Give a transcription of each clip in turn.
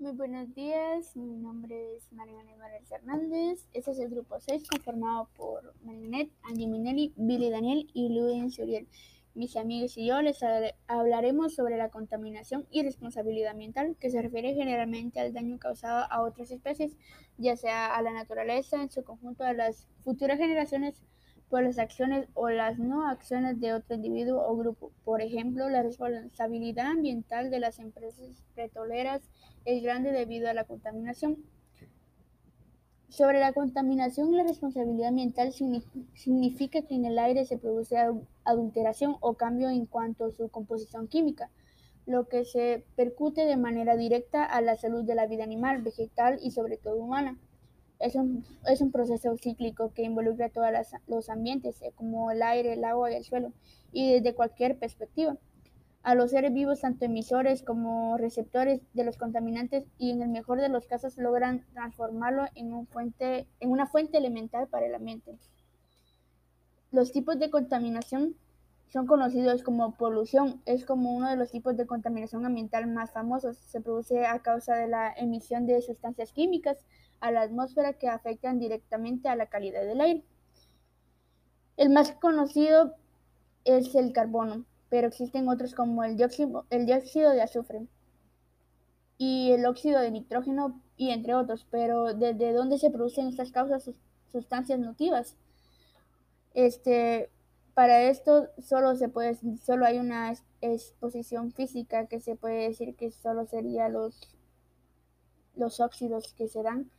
Muy buenos días, mi nombre es Mariana Morales Hernández. Este es el grupo 6 conformado por Marianet, Angie Minelli, Billy Daniel y Luis Uriel. Mis amigos y yo les hablaremos sobre la contaminación y responsabilidad ambiental, que se refiere generalmente al daño causado a otras especies, ya sea a la naturaleza en su conjunto, a las futuras generaciones por las acciones o las no acciones de otro individuo o grupo. Por ejemplo, la responsabilidad ambiental de las empresas petroleras es grande debido a la contaminación. Sobre la contaminación, la responsabilidad ambiental significa que en el aire se produce adulteración o cambio en cuanto a su composición química, lo que se percute de manera directa a la salud de la vida animal, vegetal y sobre todo humana. Es un, es un proceso cíclico que involucra todos los ambientes, eh, como el aire, el agua y el suelo, y desde cualquier perspectiva. A los seres vivos, tanto emisores como receptores de los contaminantes, y en el mejor de los casos logran transformarlo en, un fuente, en una fuente elemental para el ambiente. Los tipos de contaminación son conocidos como polución. Es como uno de los tipos de contaminación ambiental más famosos. Se produce a causa de la emisión de sustancias químicas a la atmósfera que afectan directamente a la calidad del aire. El más conocido es el carbono, pero existen otros como el dióxido, de azufre y el óxido de nitrógeno y entre otros, pero ¿desde dónde se producen estas causas sustancias nocivas? Este, para esto solo se puede solo hay una exposición física que se puede decir que solo sería los los óxidos que se dan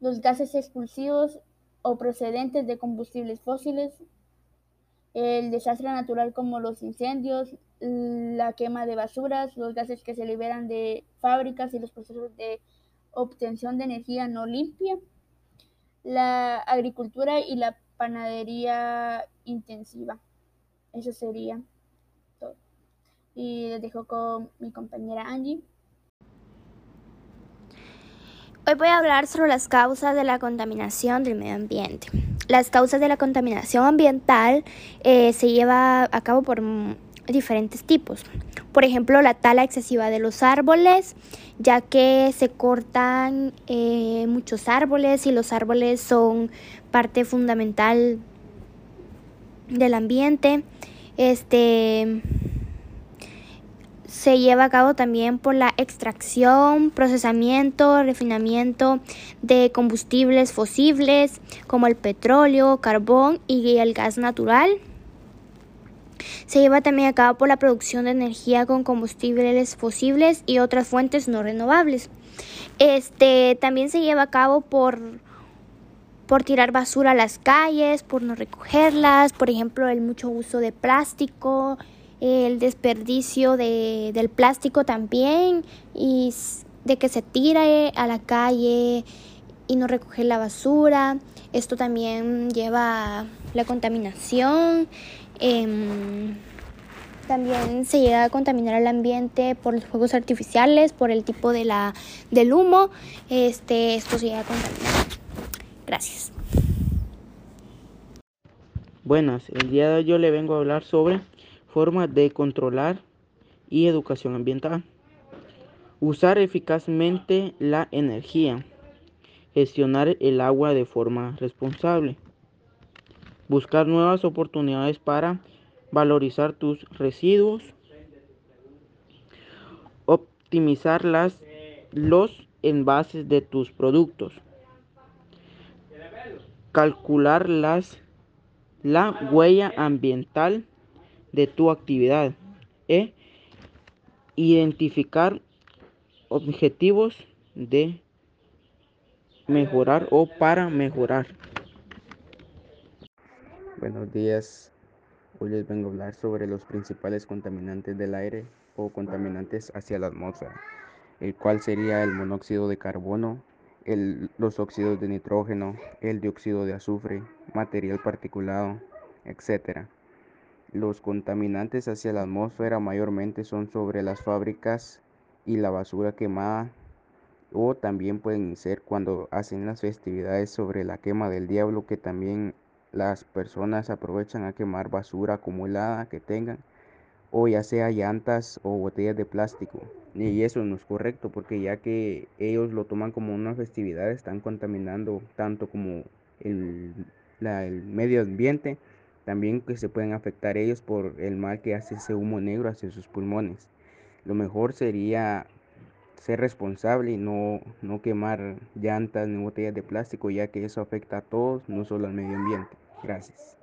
los gases expulsivos o procedentes de combustibles fósiles, el desastre natural como los incendios, la quema de basuras, los gases que se liberan de fábricas y los procesos de obtención de energía no limpia, la agricultura y la panadería intensiva. Eso sería todo. Y les dejo con mi compañera Angie. Hoy voy a hablar sobre las causas de la contaminación del medio ambiente. Las causas de la contaminación ambiental eh, se lleva a cabo por diferentes tipos. Por ejemplo, la tala excesiva de los árboles, ya que se cortan eh, muchos árboles y los árboles son parte fundamental del ambiente. Este se lleva a cabo también por la extracción, procesamiento, refinamiento de combustibles fósiles como el petróleo, carbón y el gas natural. Se lleva también a cabo por la producción de energía con combustibles fósiles y otras fuentes no renovables. Este también se lleva a cabo por por tirar basura a las calles, por no recogerlas, por ejemplo, el mucho uso de plástico, el desperdicio de, del plástico también y de que se tire a la calle y no recoger la basura. Esto también lleva la contaminación. Em, también se llega a contaminar el ambiente por los fuegos artificiales, por el tipo de la, del humo. Este, esto se llega a contaminar. Gracias. Buenas, el día de hoy yo le vengo a hablar sobre Formas de controlar y educación ambiental. Usar eficazmente la energía. Gestionar el agua de forma responsable. Buscar nuevas oportunidades para valorizar tus residuos. Optimizar las, los envases de tus productos. Calcular las, la huella ambiental de tu actividad e identificar objetivos de mejorar o para mejorar. Buenos días, hoy les vengo a hablar sobre los principales contaminantes del aire o contaminantes hacia la atmósfera, el cual sería el monóxido de carbono, los óxidos de nitrógeno, el dióxido de azufre, material particulado, etcétera. Los contaminantes hacia la atmósfera mayormente son sobre las fábricas y la basura quemada o también pueden ser cuando hacen las festividades sobre la quema del diablo que también las personas aprovechan a quemar basura acumulada que tengan o ya sea llantas o botellas de plástico. Y eso no es correcto porque ya que ellos lo toman como una festividad, están contaminando tanto como el, el medio ambiente, también que se pueden afectar ellos por el mal que hace ese humo negro hacia sus pulmones. Lo mejor sería ser responsable y no, no quemar llantas ni botellas de plástico, ya que eso afecta a todos, no solo al medio ambiente. Gracias.